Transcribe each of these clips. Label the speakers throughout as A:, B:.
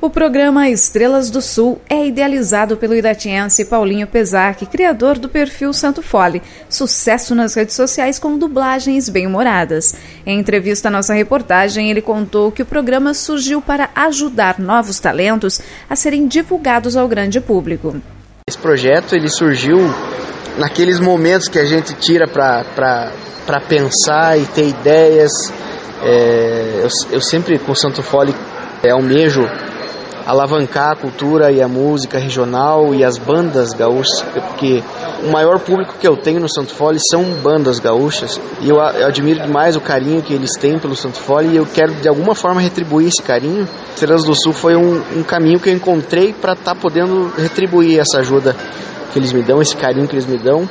A: O programa Estrelas do Sul é idealizado pelo iratiense Paulinho Pesac, criador do perfil Santo Fole, sucesso nas redes sociais com dublagens bem-humoradas. Em entrevista à nossa reportagem, ele contou que o programa surgiu para ajudar novos talentos a serem divulgados ao grande público.
B: Esse projeto ele surgiu naqueles momentos que a gente tira para pensar e ter ideias. É, eu, eu sempre com o Santo Fole é, almejo alavancar a cultura e a música regional e as bandas gaúchas, porque o maior público que eu tenho no Santo Fole são bandas gaúchas e eu, admiro demais o carinho que eles têm pelo Santo Fole e eu quero de alguma forma retribuir esse carinho. Estrelas do Sul foi um, um caminho que eu encontrei para estar tá podendo retribuir essa ajuda que eles me dão, esse carinho que eles me dão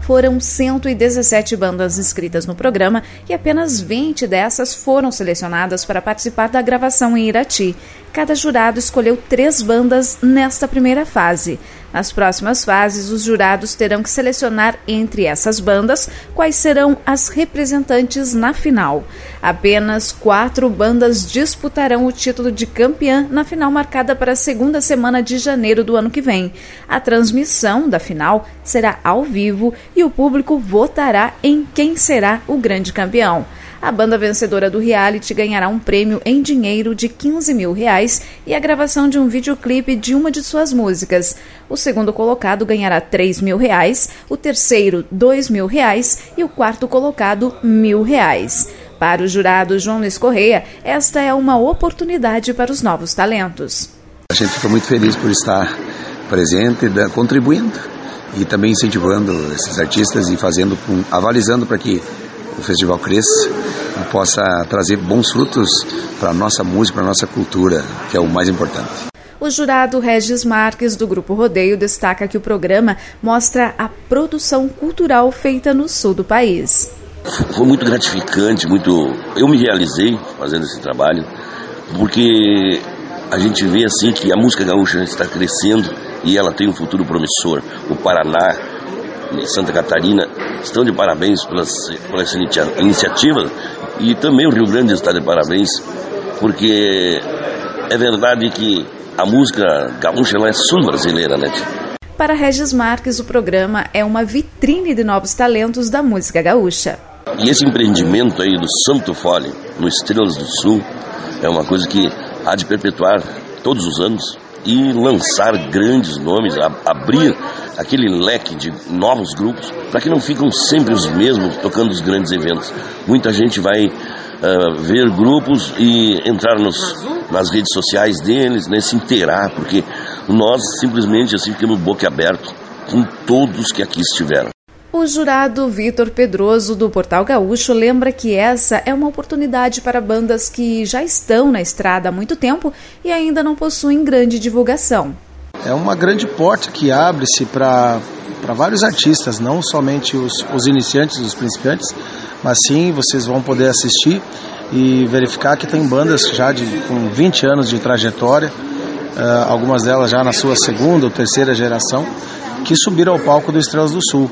A: foram 117 bandas inscritas no programa e apenas 20 dessas foram selecionadas para participar da gravação em Irati. Cada jurado escolheu três bandas nesta primeira fase. Nas próximas fases, os jurados terão que selecionar entre essas bandas quais serão as representantes na final. Apenas quatro bandas disputarão o título de campeã na final marcada para a segunda semana de janeiro do ano que vem. A transmissão da final será ao vivo e o público votará em quem será o grande campeão. A banda vencedora do reality ganhará um prêmio em dinheiro de 15 mil reais e a gravação de um videoclipe de uma de suas músicas. O segundo colocado ganhará 3 mil reais, o terceiro 2 mil reais e o quarto colocado mil reais. Para o jurado João Luiz Correia, esta é uma oportunidade para os novos talentos.
C: A gente fica muito feliz por estar presente, contribuindo e também incentivando esses artistas e fazendo, avalizando para que o festival cresça e possa trazer bons frutos para a nossa música, para a nossa cultura, que é o mais importante.
A: O jurado Regis Marques, do Grupo Rodeio, destaca que o programa mostra a produção cultural feita no sul do país.
D: Foi muito gratificante, muito. Eu me realizei fazendo esse trabalho, porque a gente vê assim que a música gaúcha está crescendo e ela tem um futuro promissor. O Paraná Santa Catarina estão de parabéns pelas, por essa iniciativa e também o Rio Grande está de parabéns, porque é verdade que a música gaúcha é sul-brasileira, né?
A: Para Regis Marques, o programa é uma vitrine de novos talentos da música gaúcha.
D: E esse empreendimento aí do Santo Fole, no Estrelas do Sul, é uma coisa que há de perpetuar todos os anos e lançar grandes nomes, abrir aquele leque de novos grupos, para que não ficam sempre os mesmos tocando os grandes eventos. Muita gente vai uh, ver grupos e entrar nos, nas redes sociais deles, né, se inteirar, porque nós simplesmente assim ficamos boca aberto com todos que aqui estiveram.
A: O jurado Vitor Pedroso, do Portal Gaúcho, lembra que essa é uma oportunidade para bandas que já estão na estrada há muito tempo e ainda não possuem grande divulgação.
E: É uma grande porta que abre-se para vários artistas, não somente os, os iniciantes, os principiantes, mas sim vocês vão poder assistir e verificar que tem bandas já de, com 20 anos de trajetória, uh, algumas delas já na sua segunda ou terceira geração, que subiram ao palco do Estrelas do Sul.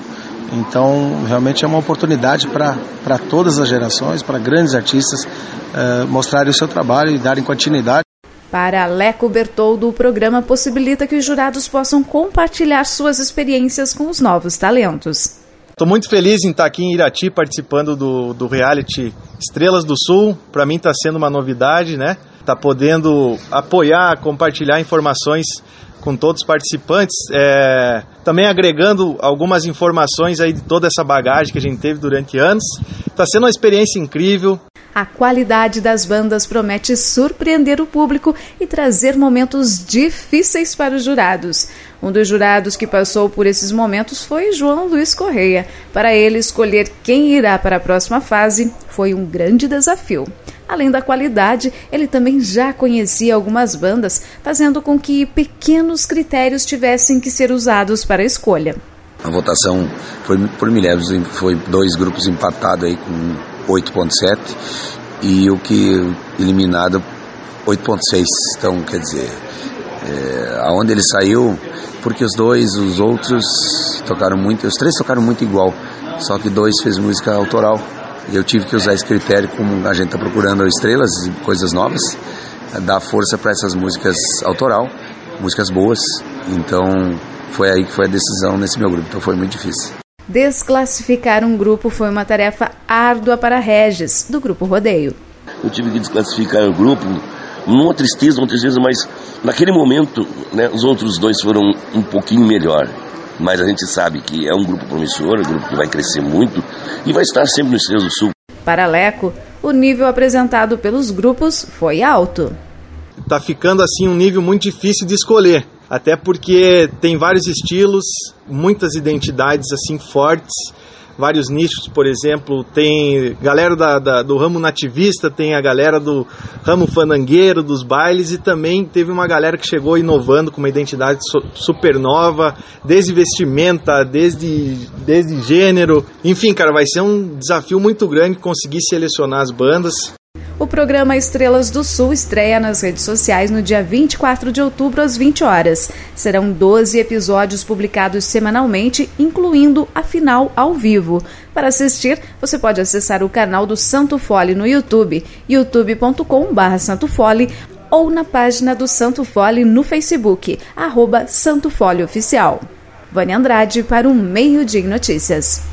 E: Então, realmente é uma oportunidade para todas as gerações, para grandes artistas uh, mostrarem o seu trabalho e darem continuidade.
A: Para Leco Bertoldo, o programa possibilita que os jurados possam compartilhar suas experiências com os novos talentos.
F: Estou muito feliz em estar aqui em Irati participando do, do reality Estrelas do Sul. Para mim está sendo uma novidade, né? Tá podendo apoiar, compartilhar informações com todos os participantes, é, também agregando algumas informações aí de toda essa bagagem que a gente teve durante anos. Está sendo uma experiência incrível.
A: A qualidade das bandas promete surpreender o público e trazer momentos difíceis para os jurados. Um dos jurados que passou por esses momentos foi João Luiz Correia. Para ele, escolher quem irá para a próxima fase foi um grande desafio. Além da qualidade, ele também já conhecia algumas bandas, fazendo com que pequenos critérios tivessem que ser usados para a escolha.
C: A votação foi por milhares, foi dois grupos empatados aí com 8.7 e o que eliminado 8.6. Então, quer dizer, é, aonde ele saiu, porque os dois, os outros tocaram muito, os três tocaram muito igual, só que dois fez música autoral eu tive que usar esse critério como a gente está procurando estrelas e coisas novas. dar força para essas músicas autoral, músicas boas. Então foi aí que foi a decisão nesse meu grupo. Então foi muito difícil.
A: Desclassificar um grupo foi uma tarefa árdua para Regis, do grupo Rodeio.
D: Eu tive que desclassificar o grupo, numa tristeza, uma tristeza, mas naquele momento, né, os outros dois foram um pouquinho melhor. Mas a gente sabe que é um grupo promissor, um grupo que vai crescer muito e vai estar sempre no Estrelas do Sul.
A: Para Leco, o nível apresentado pelos grupos foi alto.
F: Está ficando assim um nível muito difícil de escolher, até porque tem vários estilos, muitas identidades assim fortes vários nichos, por exemplo, tem galera da, da, do ramo nativista, tem a galera do ramo fanangueiro, dos bailes, e também teve uma galera que chegou inovando com uma identidade super nova, desde vestimenta, desde, desde gênero. Enfim, cara, vai ser um desafio muito grande conseguir selecionar as bandas.
A: O programa Estrelas do Sul estreia nas redes sociais no dia 24 de outubro às 20 horas. Serão 12 episódios publicados semanalmente, incluindo a final ao vivo. Para assistir, você pode acessar o canal do Santo Fole no YouTube, youtube.com/santofole ou na página do Santo Fole no Facebook, arroba Santo Fole Oficial. Vânia Andrade para o Meio Dia Notícias.